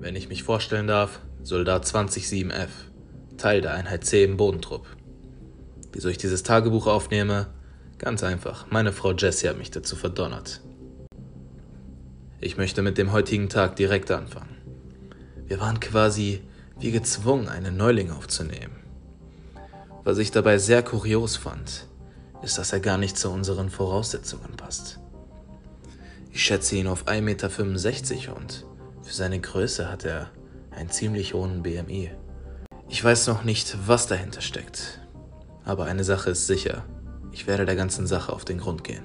Wenn ich mich vorstellen darf, Soldat 207F, Teil der Einheit C im Bodentrupp. Wieso ich dieses Tagebuch aufnehme? Ganz einfach, meine Frau Jessie hat mich dazu verdonnert. Ich möchte mit dem heutigen Tag direkt anfangen. Wir waren quasi wie gezwungen, einen Neuling aufzunehmen. Was ich dabei sehr kurios fand, ist, dass er gar nicht zu unseren Voraussetzungen passt. Ich schätze ihn auf 1,65 Meter und für seine Größe hat er einen ziemlich hohen BMI. Ich weiß noch nicht, was dahinter steckt, aber eine Sache ist sicher. Ich werde der ganzen Sache auf den Grund gehen.